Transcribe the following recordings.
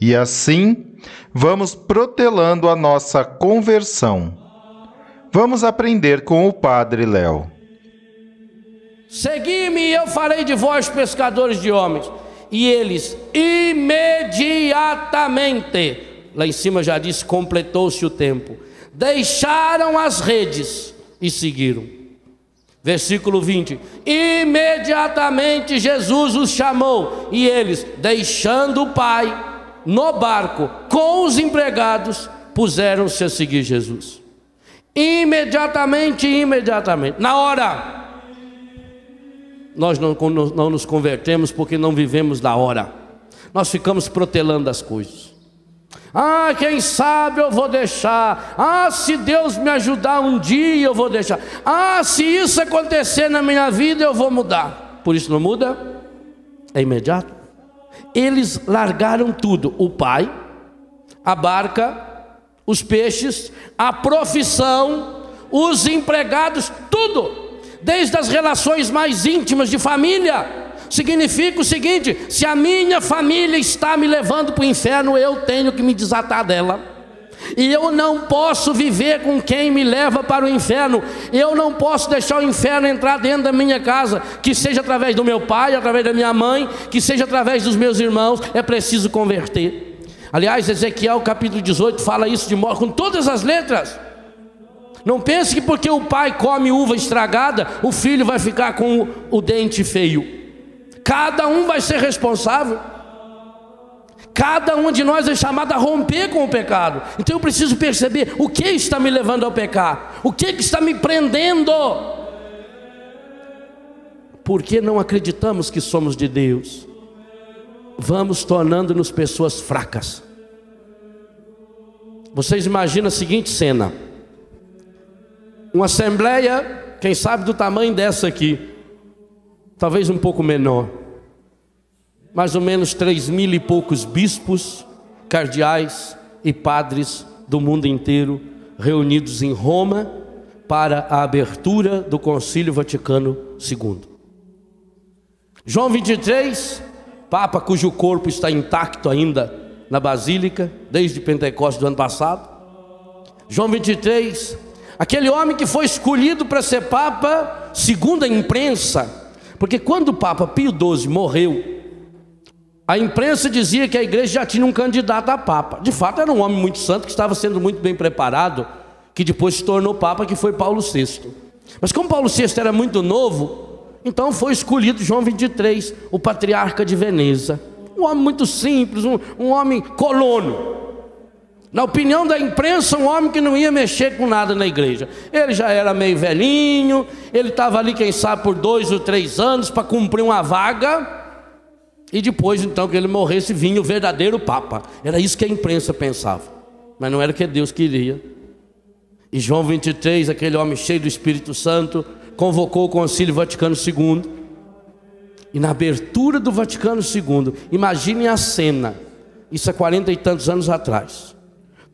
e assim vamos protelando a nossa conversão. Vamos aprender com o Padre Léo. Segui-me e eu farei de vós pescadores de homens. E eles imediatamente, lá em cima já diz, completou-se o tempo, deixaram as redes e seguiram. Versículo 20: Imediatamente Jesus os chamou, e eles, deixando o Pai, no barco com os empregados, puseram-se a seguir Jesus. Imediatamente, imediatamente, na hora. Nós não, não nos convertemos porque não vivemos da hora. Nós ficamos protelando as coisas. Ah, quem sabe eu vou deixar. Ah, se Deus me ajudar um dia eu vou deixar. Ah, se isso acontecer na minha vida eu vou mudar. Por isso não muda? É imediato eles largaram tudo: o pai, a barca, os peixes, a profissão, os empregados, tudo, desde as relações mais íntimas de família. Significa o seguinte: se a minha família está me levando para o inferno, eu tenho que me desatar dela. E eu não posso viver com quem me leva para o inferno. Eu não posso deixar o inferno entrar dentro da minha casa, que seja através do meu pai, através da minha mãe, que seja através dos meus irmãos. É preciso converter. Aliás, Ezequiel capítulo 18 fala isso de modo com todas as letras. Não pense que porque o pai come uva estragada, o filho vai ficar com o dente feio. Cada um vai ser responsável. Cada um de nós é chamado a romper com o pecado. Então eu preciso perceber o que está me levando ao pecar, o que está me prendendo. Porque não acreditamos que somos de Deus, vamos tornando-nos pessoas fracas. Vocês imaginam a seguinte cena: uma assembleia, quem sabe do tamanho dessa aqui, talvez um pouco menor mais ou menos três mil e poucos bispos, cardeais e padres do mundo inteiro reunidos em Roma para a abertura do Concílio Vaticano II. João 23, Papa cujo corpo está intacto ainda na Basílica, desde Pentecostes do ano passado. João 23, aquele homem que foi escolhido para ser Papa, segundo a imprensa, porque quando o Papa Pio XII morreu, a imprensa dizia que a igreja já tinha um candidato a papa. De fato, era um homem muito santo que estava sendo muito bem preparado, que depois se tornou papa, que foi Paulo VI. Mas como Paulo VI era muito novo, então foi escolhido João 23, o patriarca de Veneza. Um homem muito simples, um, um homem colono. Na opinião da imprensa, um homem que não ia mexer com nada na igreja. Ele já era meio velhinho, ele estava ali, quem sabe, por dois ou três anos para cumprir uma vaga. E depois, então, que ele morresse, vinha o verdadeiro Papa. Era isso que a imprensa pensava. Mas não era o que Deus queria. E João 23, aquele homem cheio do Espírito Santo, convocou o Concílio Vaticano II. E na abertura do Vaticano II, imagine a cena, isso há quarenta e tantos anos atrás.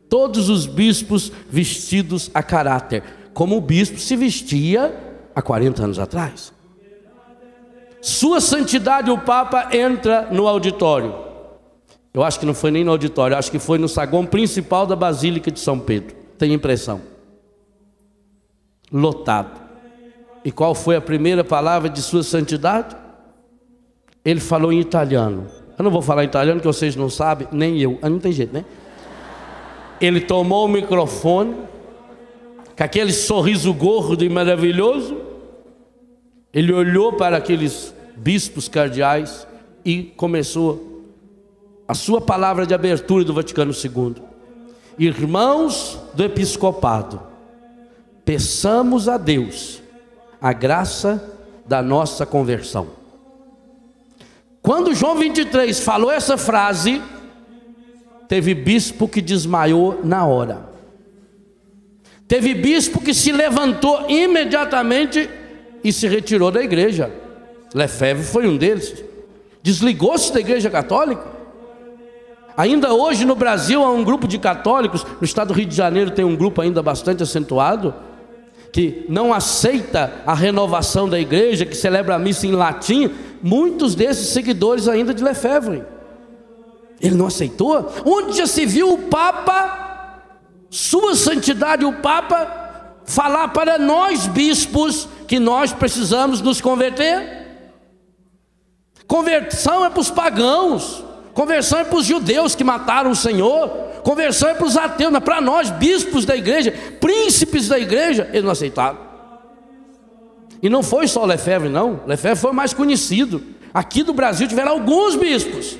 Todos os bispos vestidos a caráter, como o bispo se vestia há 40 anos atrás. Sua Santidade o Papa entra no auditório. Eu acho que não foi nem no auditório, acho que foi no saguão principal da Basílica de São Pedro. Tenho impressão. Lotado. E qual foi a primeira palavra de sua santidade? Ele falou em italiano. Eu não vou falar italiano que vocês não sabem, nem eu. Ah, não tem jeito, né? Ele tomou o microfone, com aquele sorriso gordo e maravilhoso. Ele olhou para aqueles bispos cardeais e começou a sua palavra de abertura do Vaticano II. Irmãos do episcopado, peçamos a Deus a graça da nossa conversão. Quando João 23 falou essa frase, teve bispo que desmaiou na hora. Teve bispo que se levantou imediatamente e se retirou da igreja. Lefebvre foi um deles. Desligou-se da igreja católica. Ainda hoje no Brasil há um grupo de católicos, no estado do Rio de Janeiro tem um grupo ainda bastante acentuado, que não aceita a renovação da igreja, que celebra a missa em latim, muitos desses seguidores ainda de Lefebvre. Ele não aceitou? Onde já se viu o Papa, Sua Santidade, o Papa, falar para nós bispos que nós precisamos nos converter? Conversão é para os pagãos. Conversão é para os judeus que mataram o Senhor. Conversão é para os ateus, mas para nós, bispos da igreja, príncipes da igreja, eles não aceitaram. E não foi só Lefebvre, não. Lefebvre foi mais conhecido. Aqui do Brasil tiveram alguns bispos.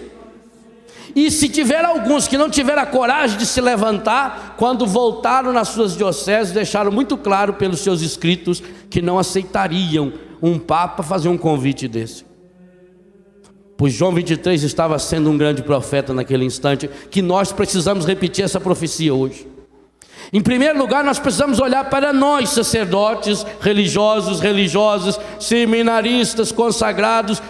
E se tiver alguns que não tiveram a coragem de se levantar, quando voltaram nas suas dioceses, deixaram muito claro pelos seus escritos que não aceitariam um papa fazer um convite desse. Pois João 23 estava sendo um grande profeta naquele instante, que nós precisamos repetir essa profecia hoje. Em primeiro lugar, nós precisamos olhar para nós, sacerdotes, religiosos, religiosas, seminaristas, consagrados,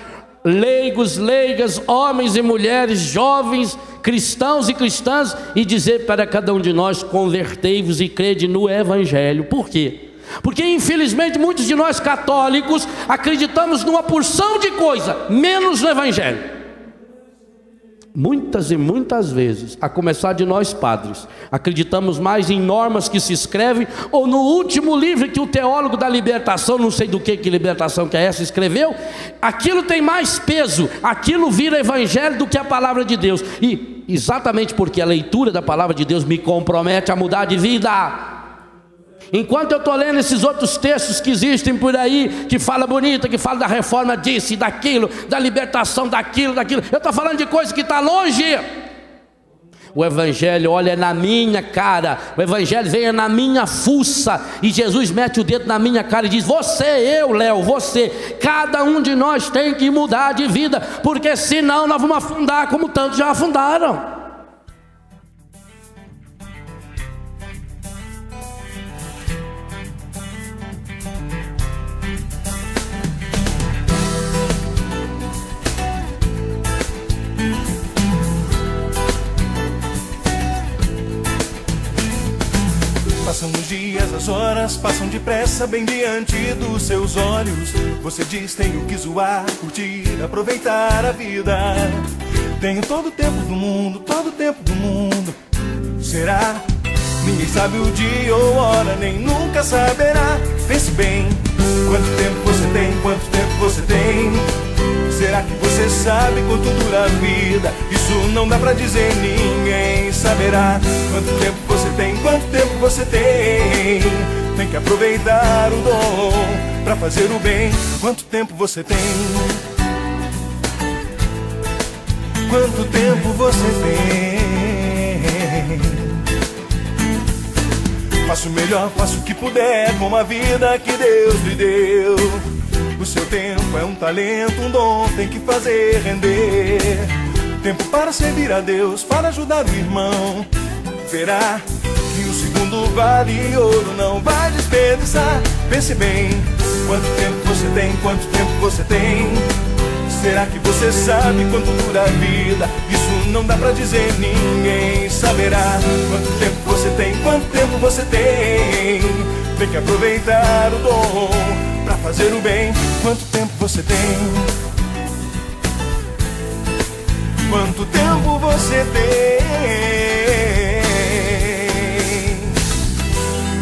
leigos, leigas, homens e mulheres, jovens, cristãos e cristãs, e dizer para cada um de nós: convertei-vos e crede no Evangelho. Por quê? Porque infelizmente muitos de nós católicos acreditamos numa porção de coisa, menos no Evangelho. Muitas e muitas vezes, a começar de nós padres, acreditamos mais em normas que se escrevem ou no último livro que o teólogo da libertação, não sei do que que libertação que é essa, escreveu, aquilo tem mais peso, aquilo vira evangelho do que a palavra de Deus. E exatamente porque a leitura da palavra de Deus me compromete a mudar de vida. Enquanto eu estou lendo esses outros textos que existem por aí, que fala bonita, que fala da reforma disso e daquilo, da libertação daquilo, daquilo, eu estou falando de coisa que está longe. O Evangelho olha na minha cara, o Evangelho vem na minha fuça, e Jesus mete o dedo na minha cara e diz: Você, eu, Léo, você, cada um de nós tem que mudar de vida, porque senão nós vamos afundar como tantos já afundaram. Passam os dias, as horas passam depressa bem diante dos seus olhos. Você diz: Tenho que zoar, curtir, aproveitar a vida. Tenho todo o tempo do mundo, todo o tempo do mundo. Será? Ninguém sabe o dia ou hora, nem nunca saberá. Pense bem: quanto tempo você tem, quanto tempo você tem. Será que você sabe quanto dura a vida? Isso não dá pra dizer, ninguém saberá. Quanto tempo você tem, quanto tempo você tem? Tem que aproveitar o dom pra fazer o bem. Quanto tempo você tem? Quanto tempo você tem? Faça o melhor, faça o que puder com a vida que Deus lhe deu. O seu tempo é um talento, um dom, tem que fazer render. Tempo para servir a Deus, para ajudar o irmão. Verá que o segundo vale ouro, não vai desperdiçar. Pense bem, quanto tempo você tem, quanto tempo você tem. Será que você sabe quanto dura a vida? Isso não dá pra dizer, ninguém saberá. Quanto tempo você tem, quanto tempo você tem. Tem que aproveitar o dom pra fazer o bem. Quanto tempo você tem? quanto tempo você tem.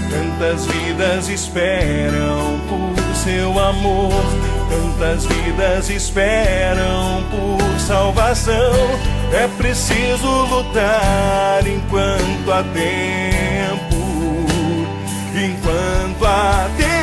Tantas vidas esperam por seu amor, tantas vidas esperam por salvação. É preciso lutar enquanto há tempo, enquanto há tempo.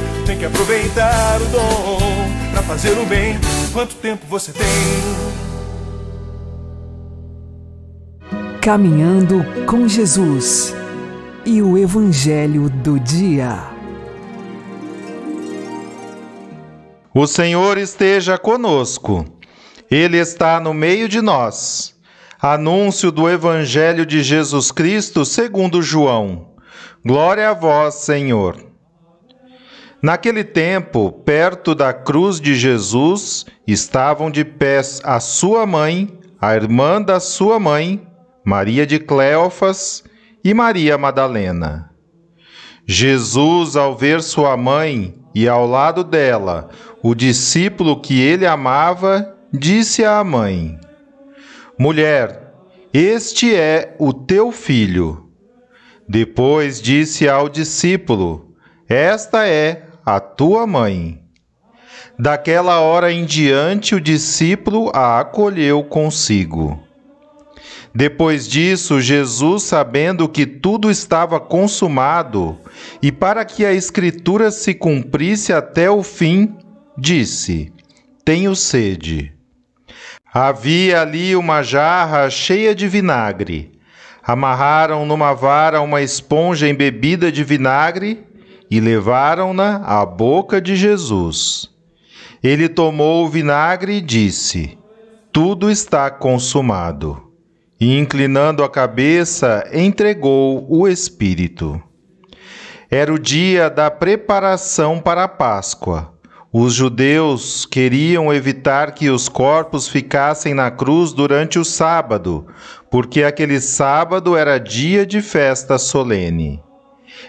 Tem que aproveitar o dom para fazer o bem. Quanto tempo você tem? Caminhando com Jesus e o Evangelho do Dia. O Senhor esteja conosco, Ele está no meio de nós. Anúncio do Evangelho de Jesus Cristo segundo João. Glória a vós, Senhor. Naquele tempo, perto da cruz de Jesus, estavam de pés a sua mãe, a irmã da sua mãe, Maria de Cleofas e Maria Madalena. Jesus, ao ver sua mãe e ao lado dela o discípulo que ele amava, disse à mãe: Mulher, este é o teu filho. Depois disse ao discípulo: Esta é a tua mãe. Daquela hora em diante, o discípulo a acolheu consigo. Depois disso, Jesus, sabendo que tudo estava consumado, e para que a Escritura se cumprisse até o fim, disse: Tenho sede. Havia ali uma jarra cheia de vinagre. Amarraram numa vara uma esponja embebida de vinagre e levaram-na à boca de Jesus. Ele tomou o vinagre e disse: Tudo está consumado. E, inclinando a cabeça, entregou o Espírito. Era o dia da preparação para a Páscoa. Os judeus queriam evitar que os corpos ficassem na cruz durante o sábado, porque aquele sábado era dia de festa solene.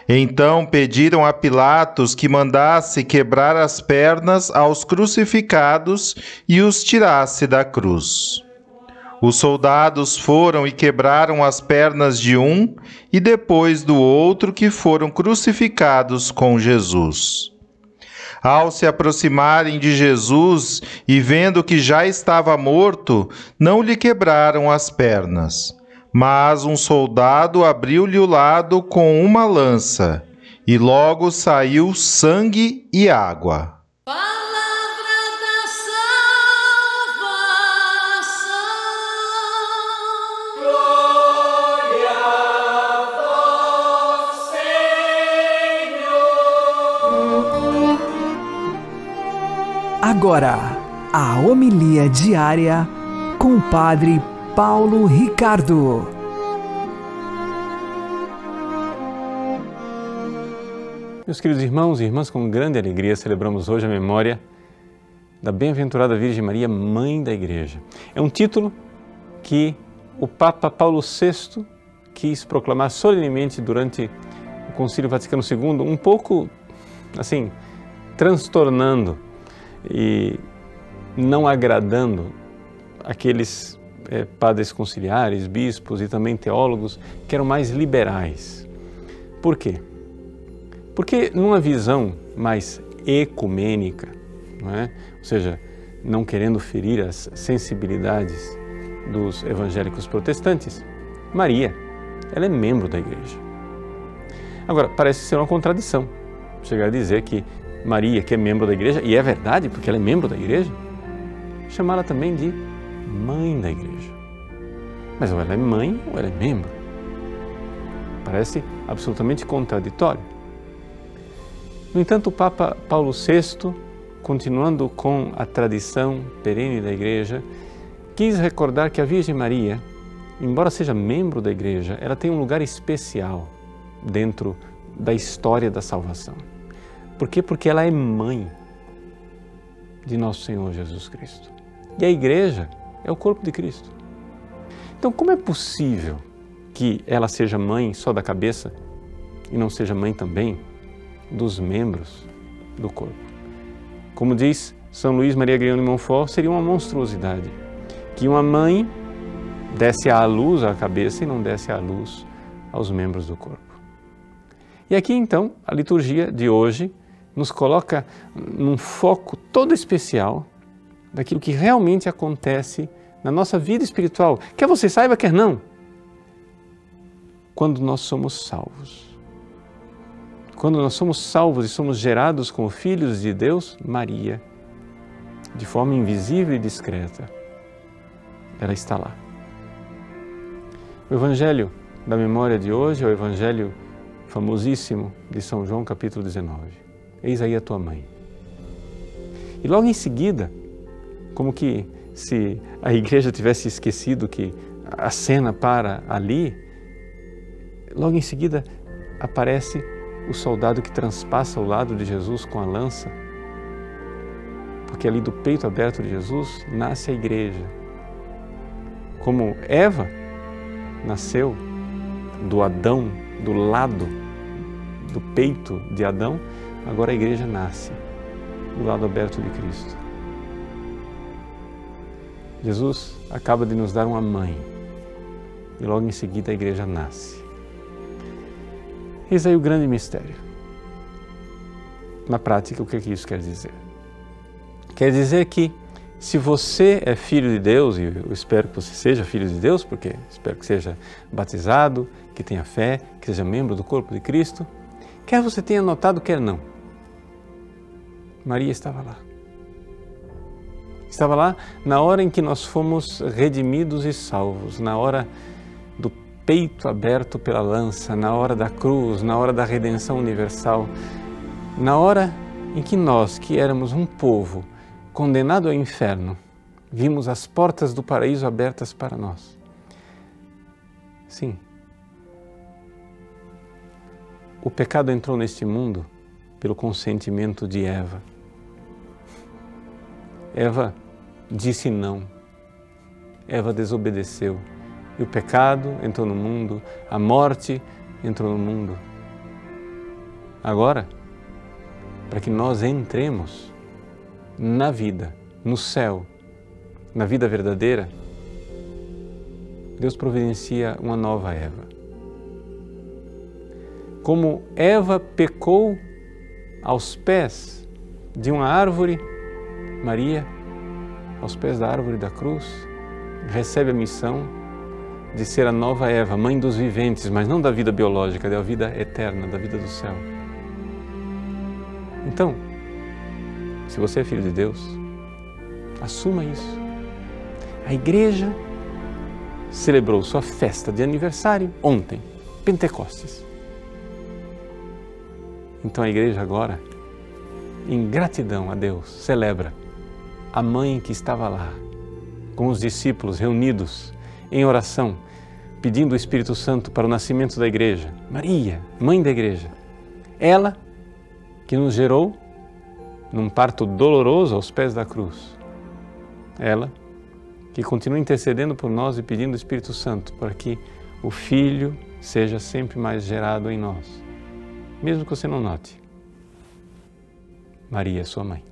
Então pediram a Pilatos que mandasse quebrar as pernas aos crucificados e os tirasse da cruz. Os soldados foram e quebraram as pernas de um e depois do outro que foram crucificados com Jesus. Ao se aproximarem de Jesus e vendo que já estava morto, não lhe quebraram as pernas mas um soldado abriu-lhe o lado com uma lança, e logo saiu sangue e água. Agora, a homilia diária com o Padre Paulo Ricardo. Meus queridos irmãos e irmãs, com grande alegria celebramos hoje a memória da Bem-aventurada Virgem Maria, Mãe da Igreja. É um título que o Papa Paulo VI quis proclamar solenemente durante o Concílio Vaticano II, um pouco assim, transtornando e não agradando aqueles é, padres conciliares, bispos e também teólogos que eram mais liberais. Por quê? Porque numa visão mais ecumênica, não é? ou seja, não querendo ferir as sensibilidades dos evangélicos protestantes, Maria, ela é membro da igreja. Agora, parece ser uma contradição chegar a dizer que Maria, que é membro da igreja, e é verdade, porque ela é membro da igreja, chamá-la também de mãe da igreja. Mas ou ela é mãe ou ela é membro. Parece absolutamente contraditório. No entanto, o Papa Paulo VI, continuando com a tradição perene da igreja, quis recordar que a Virgem Maria, embora seja membro da igreja, ela tem um lugar especial dentro da história da salvação. Por quê? Porque ela é mãe de nosso Senhor Jesus Cristo. E a igreja é o corpo de Cristo. Então, como é possível que ela seja mãe só da cabeça e não seja mãe também dos membros do corpo? Como diz São Luís Maria Grião de Montfort, seria uma monstruosidade que uma mãe desse à luz à cabeça e não desse à luz aos membros do corpo. E aqui então, a liturgia de hoje nos coloca num foco todo especial daquilo que realmente acontece na nossa vida espiritual, quer você saiba, quer não, quando nós somos salvos. Quando nós somos salvos e somos gerados como filhos de Deus, Maria, de forma invisível e discreta, ela está lá. O Evangelho da memória de hoje é o Evangelho famosíssimo de São João, capítulo 19 eis aí a tua mãe. E logo em seguida, como que se a igreja tivesse esquecido que a cena para ali, logo em seguida aparece o soldado que transpassa o lado de Jesus com a lança, porque ali do peito aberto de Jesus nasce a igreja. Como Eva nasceu do Adão, do lado do peito de Adão, Agora a igreja nasce do lado aberto de Cristo. Jesus acaba de nos dar uma mãe e logo em seguida a igreja nasce. Eis aí o grande mistério. Na prática, o que, é que isso quer dizer? Quer dizer que se você é filho de Deus, e eu espero que você seja filho de Deus, porque espero que seja batizado, que tenha fé, que seja membro do corpo de Cristo, quer você tenha notado, quer não, Maria estava lá. Estava lá na hora em que nós fomos redimidos e salvos, na hora do peito aberto pela lança, na hora da cruz, na hora da redenção universal, na hora em que nós, que éramos um povo condenado ao inferno, vimos as portas do paraíso abertas para nós. Sim. O pecado entrou neste mundo pelo consentimento de Eva. Eva disse não. Eva desobedeceu. E o pecado entrou no mundo, a morte entrou no mundo. Agora, para que nós entremos na vida, no céu, na vida verdadeira, Deus providencia uma nova Eva. Como Eva pecou aos pés de uma árvore Maria, aos pés da árvore da cruz, recebe a missão de ser a nova Eva, mãe dos viventes, mas não da vida biológica, da vida eterna, da vida do céu. Então, se você é filho de Deus, assuma isso. A igreja celebrou sua festa de aniversário ontem, Pentecostes. Então a igreja agora, em gratidão a Deus, celebra a mãe que estava lá, com os discípulos reunidos em oração, pedindo o Espírito Santo para o nascimento da igreja. Maria, mãe da igreja. Ela que nos gerou num parto doloroso aos pés da cruz. Ela que continua intercedendo por nós e pedindo o Espírito Santo para que o Filho seja sempre mais gerado em nós, mesmo que você não note. Maria sua mãe.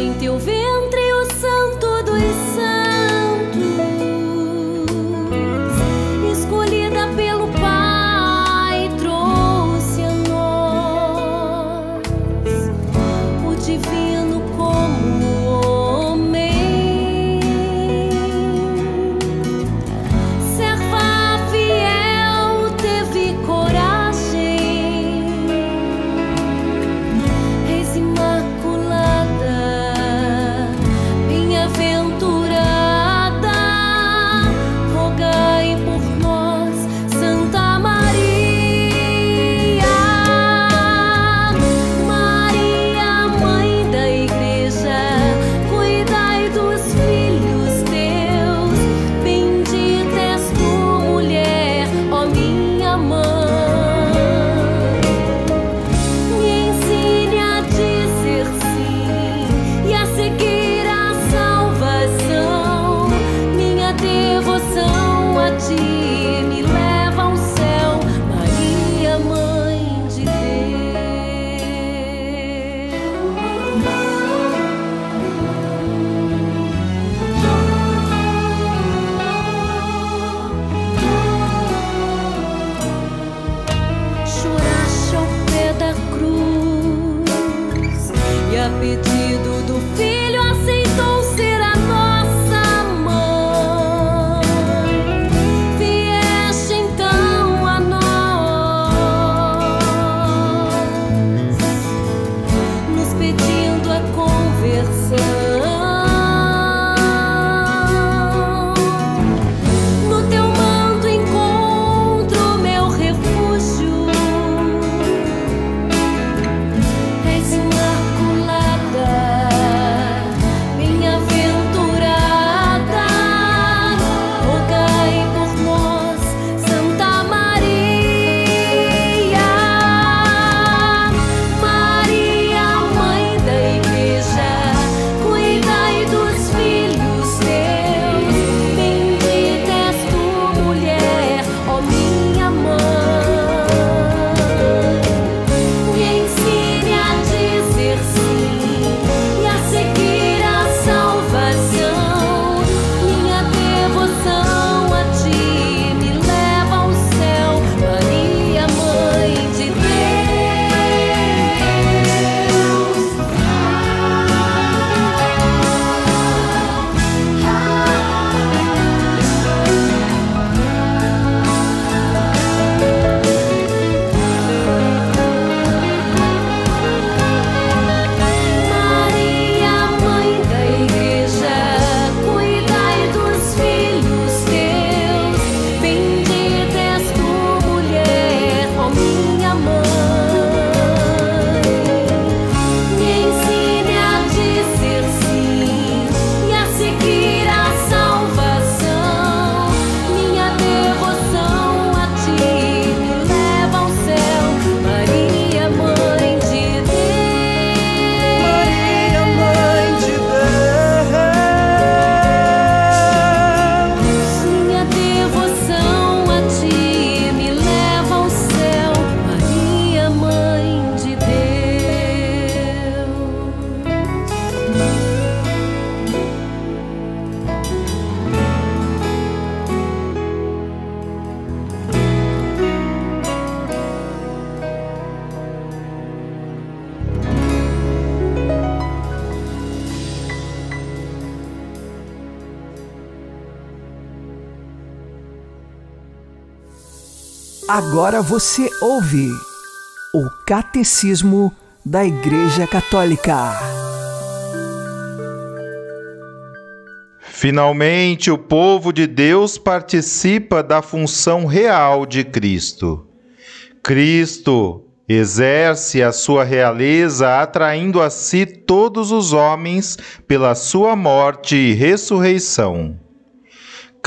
Em teu ventre Agora você ouve o Catecismo da Igreja Católica. Finalmente, o povo de Deus participa da função real de Cristo. Cristo exerce a sua realeza atraindo a si todos os homens pela sua morte e ressurreição.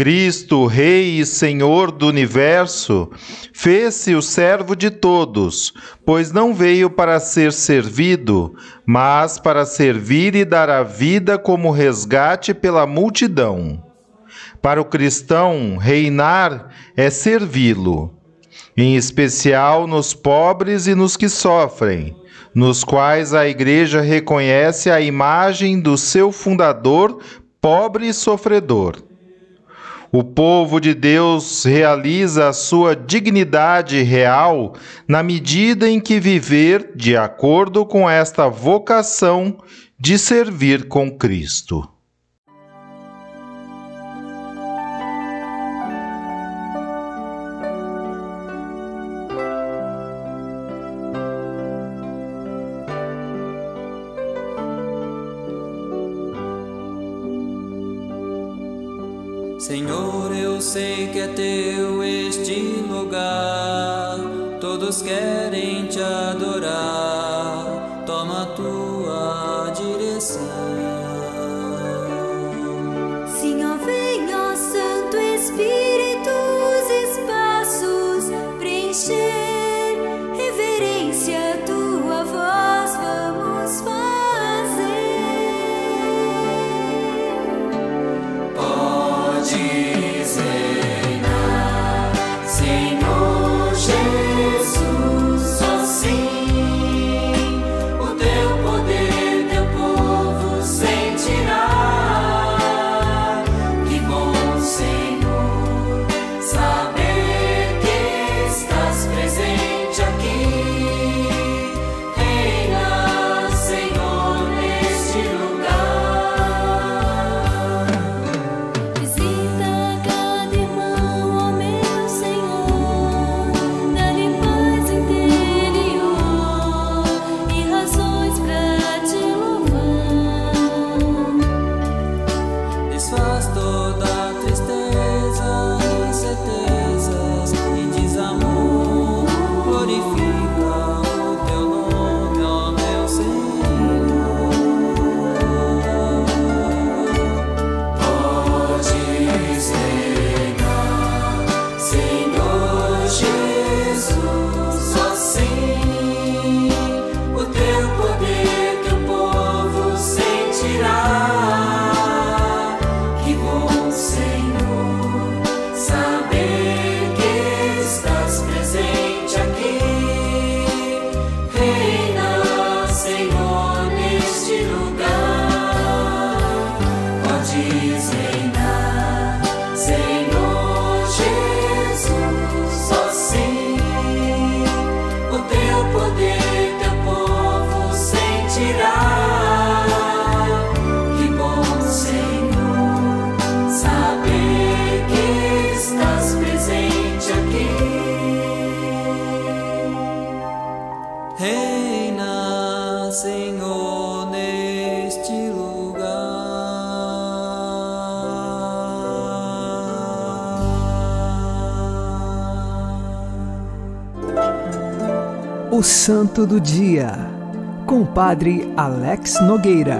Cristo, Rei e Senhor do universo, fez-se o servo de todos, pois não veio para ser servido, mas para servir e dar a vida como resgate pela multidão. Para o cristão, reinar é servi-lo, em especial nos pobres e nos que sofrem, nos quais a Igreja reconhece a imagem do seu fundador, pobre e sofredor. O povo de Deus realiza a sua dignidade real na medida em que viver de acordo com esta vocação de servir com Cristo. Santo do Dia, com o Padre Alex Nogueira.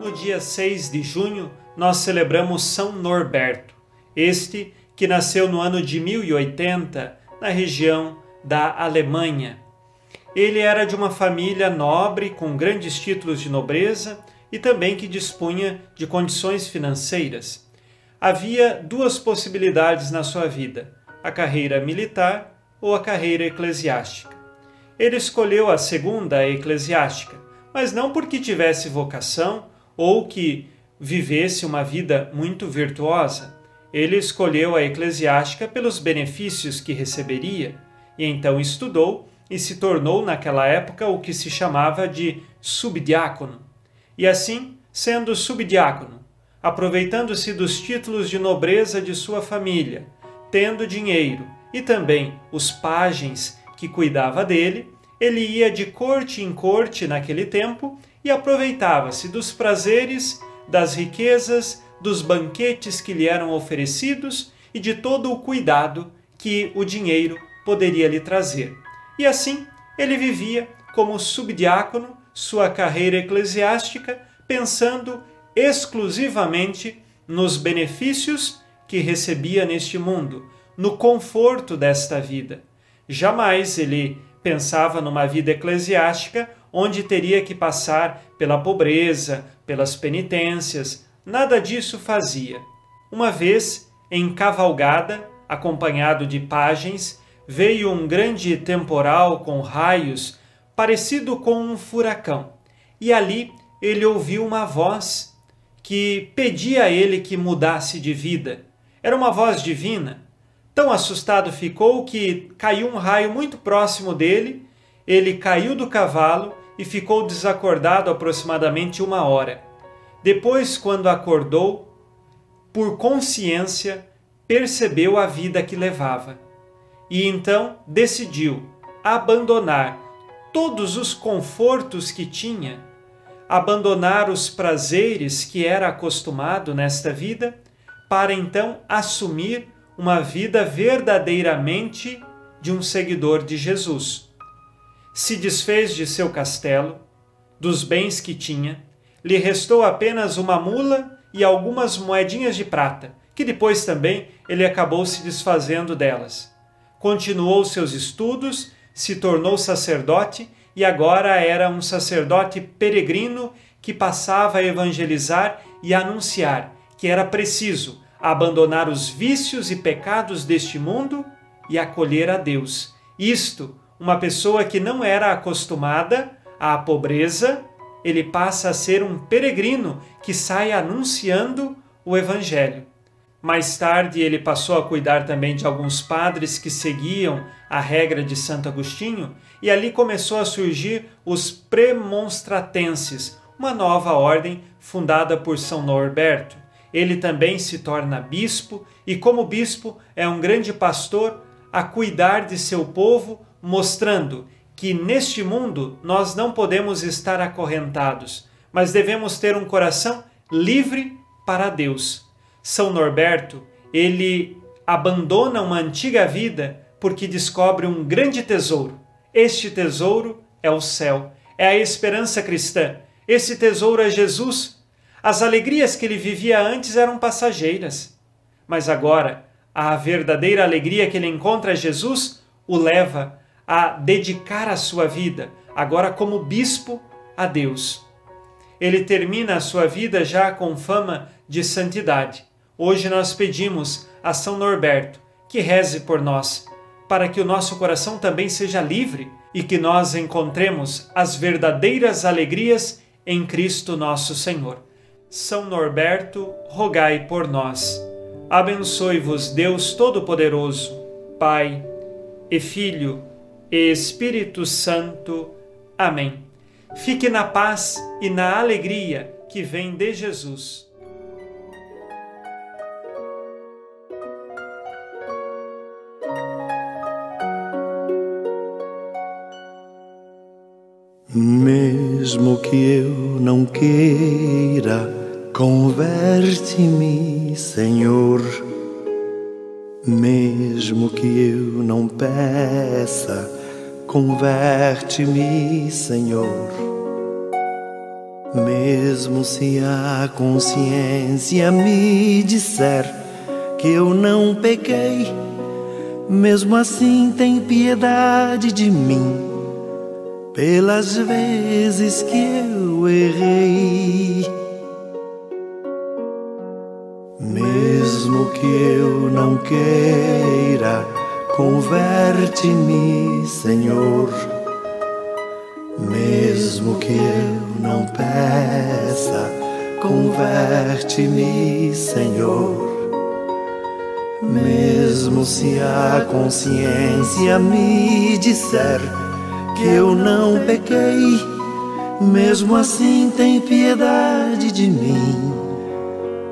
No dia 6 de junho, nós celebramos São Norberto, este que nasceu no ano de 1080 na região da Alemanha. Ele era de uma família nobre com grandes títulos de nobreza e também que dispunha de condições financeiras. Havia duas possibilidades na sua vida: a carreira militar ou a carreira eclesiástica. Ele escolheu a segunda, a eclesiástica, mas não porque tivesse vocação ou que vivesse uma vida muito virtuosa. Ele escolheu a eclesiástica pelos benefícios que receberia e então estudou e se tornou naquela época o que se chamava de subdiácono. E assim, sendo subdiácono, aproveitando-se dos títulos de nobreza de sua família, tendo dinheiro e também os pajens que cuidava dele, ele ia de corte em corte naquele tempo e aproveitava-se dos prazeres, das riquezas, dos banquetes que lhe eram oferecidos e de todo o cuidado que o dinheiro poderia lhe trazer. E assim ele vivia como subdiácono sua carreira eclesiástica, pensando exclusivamente nos benefícios que recebia neste mundo, no conforto desta vida. Jamais ele pensava numa vida eclesiástica onde teria que passar pela pobreza, pelas penitências, nada disso fazia. Uma vez, em cavalgada, acompanhado de pajens, veio um grande temporal com raios, parecido com um furacão. E ali ele ouviu uma voz que pedia a ele que mudasse de vida. Era uma voz divina. Tão assustado ficou que caiu um raio muito próximo dele, ele caiu do cavalo e ficou desacordado aproximadamente uma hora. Depois, quando acordou, por consciência, percebeu a vida que levava e então decidiu abandonar todos os confortos que tinha, abandonar os prazeres que era acostumado nesta vida, para então assumir uma vida verdadeiramente de um seguidor de Jesus. Se desfez de seu castelo, dos bens que tinha, lhe restou apenas uma mula e algumas moedinhas de prata, que depois também ele acabou se desfazendo delas. Continuou seus estudos, se tornou sacerdote e agora era um sacerdote peregrino que passava a evangelizar e anunciar que era preciso abandonar os vícios e pecados deste mundo e acolher a Deus. Isto, uma pessoa que não era acostumada à pobreza, ele passa a ser um peregrino que sai anunciando o Evangelho. Mais tarde, ele passou a cuidar também de alguns padres que seguiam a regra de Santo Agostinho, e ali começou a surgir os premonstratenses, uma nova ordem fundada por São Norberto. Ele também se torna bispo e, como bispo, é um grande pastor a cuidar de seu povo, mostrando que neste mundo nós não podemos estar acorrentados, mas devemos ter um coração livre para Deus. São Norberto, ele abandona uma antiga vida porque descobre um grande tesouro. Este tesouro é o céu, é a esperança cristã. Esse tesouro é Jesus. As alegrias que ele vivia antes eram passageiras, mas agora a verdadeira alegria que ele encontra Jesus o leva a dedicar a sua vida, agora como bispo, a Deus. Ele termina a sua vida já com fama de santidade. Hoje nós pedimos a São Norberto que reze por nós, para que o nosso coração também seja livre e que nós encontremos as verdadeiras alegrias em Cristo nosso Senhor. São Norberto, rogai por nós. Abençoe-vos Deus Todo-Poderoso, Pai e Filho e Espírito Santo. Amém. Fique na paz e na alegria que vem de Jesus. Mesmo que eu não queira, converte-me, Senhor. Mesmo que eu não peça, converte-me, Senhor. Mesmo se a consciência me disser que eu não pequei, mesmo assim tem piedade de mim pelas vezes que eu errei. Que eu não queira, converte-me, Senhor. Mesmo que eu não peça, converte-me, Senhor. Mesmo se a consciência me disser que eu não pequei, mesmo assim tem piedade de mim,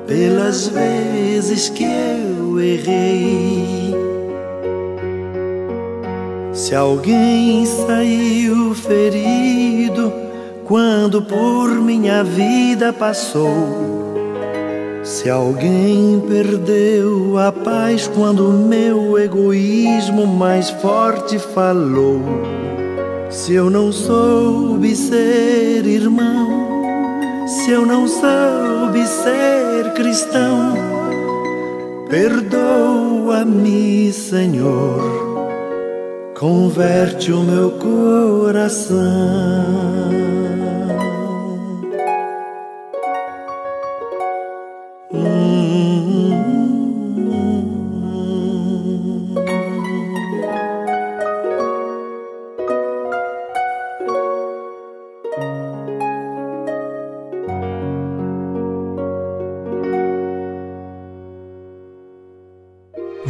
pelas vezes que eu errei. Se alguém saiu ferido quando por minha vida passou, se alguém perdeu a paz quando meu egoísmo mais forte falou, se eu não soube ser irmão, se eu não soube ser cristão, perdoa-me, Senhor, converte o meu coração.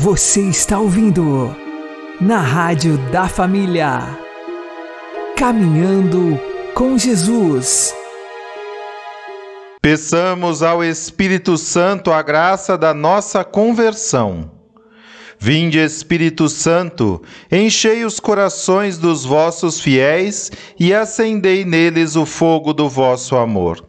Você está ouvindo na Rádio da Família. Caminhando com Jesus. Peçamos ao Espírito Santo a graça da nossa conversão. Vinde, Espírito Santo, enchei os corações dos vossos fiéis e acendei neles o fogo do vosso amor.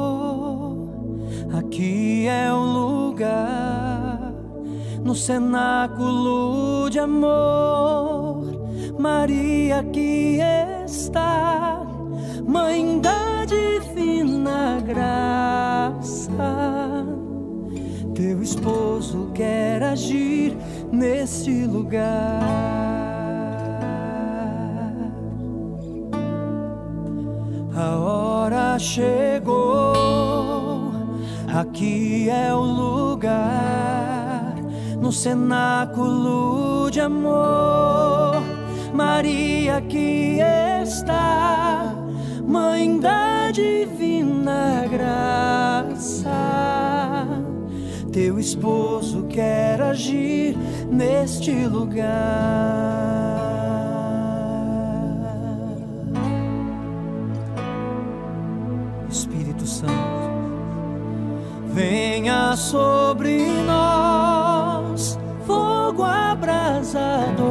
aqui é o lugar, no cenáculo de amor. Maria aqui está, Mãe da divina graça. Teu esposo quer agir neste lugar. A hora chegou, aqui é o lugar, no cenáculo de amor. Maria aqui está, Mãe da divina graça. Teu esposo quer agir neste lugar. Sobre nós, fogo abrasador,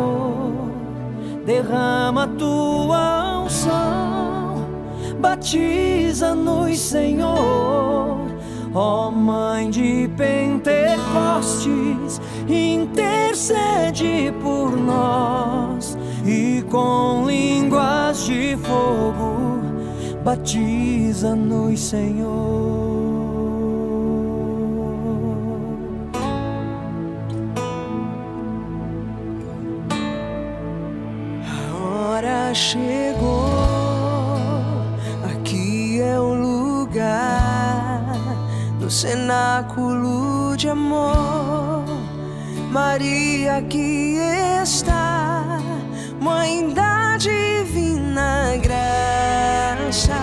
derrama tua unção, batiza-nos, Senhor. Ó Mãe de Pentecostes, intercede por nós e com línguas de fogo batiza-nos, Senhor. Chegou, aqui é o lugar, no cenáculo de amor. Maria aqui está, Mãe da divina graça.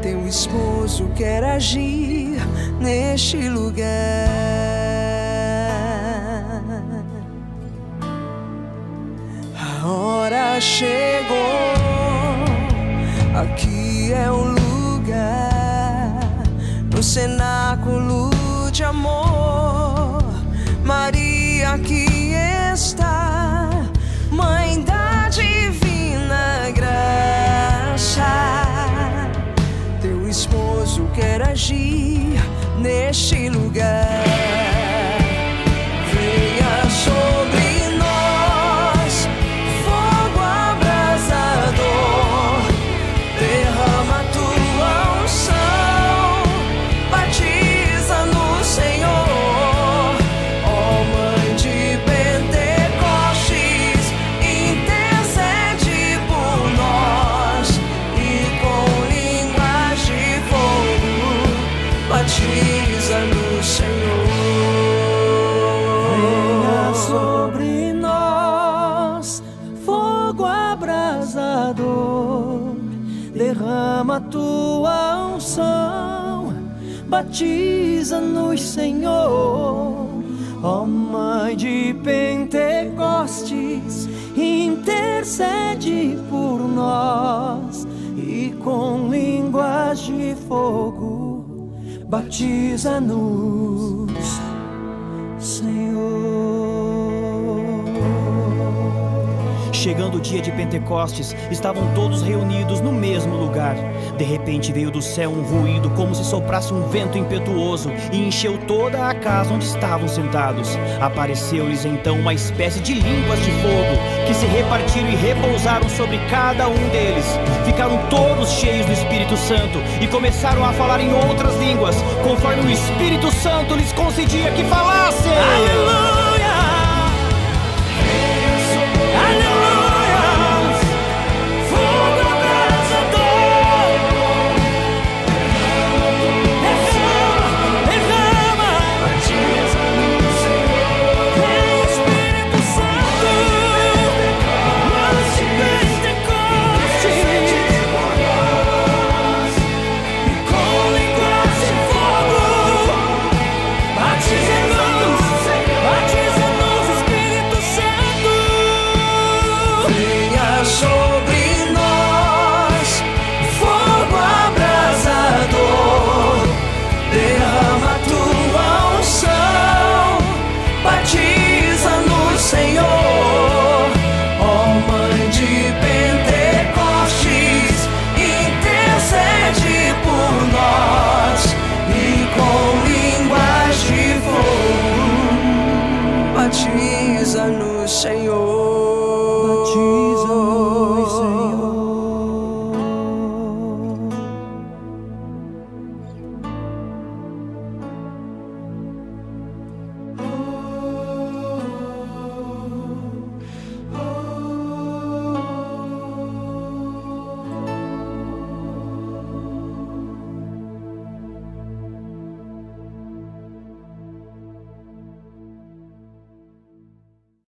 Teu esposo quer agir neste lugar. Chegou, aqui é o lugar, no cenáculo de amor. Maria aqui está, Mãe da divina graça. Teu esposo quer agir neste lugar. Batiza-nos, Senhor. Ó Mãe de Pentecostes, intercede por nós e com línguas de fogo, batiza-nos, Senhor. Chegando o dia de Pentecostes, estavam todos reunidos no mesmo lugar. De repente veio do céu um ruído, como se soprasse um vento impetuoso, e encheu toda a casa onde estavam sentados. Apareceu-lhes então uma espécie de línguas de fogo, que se repartiram e repousaram sobre cada um deles. Ficaram todos cheios do Espírito Santo e começaram a falar em outras línguas, conforme o Espírito Santo lhes concedia que falassem. Aleluia!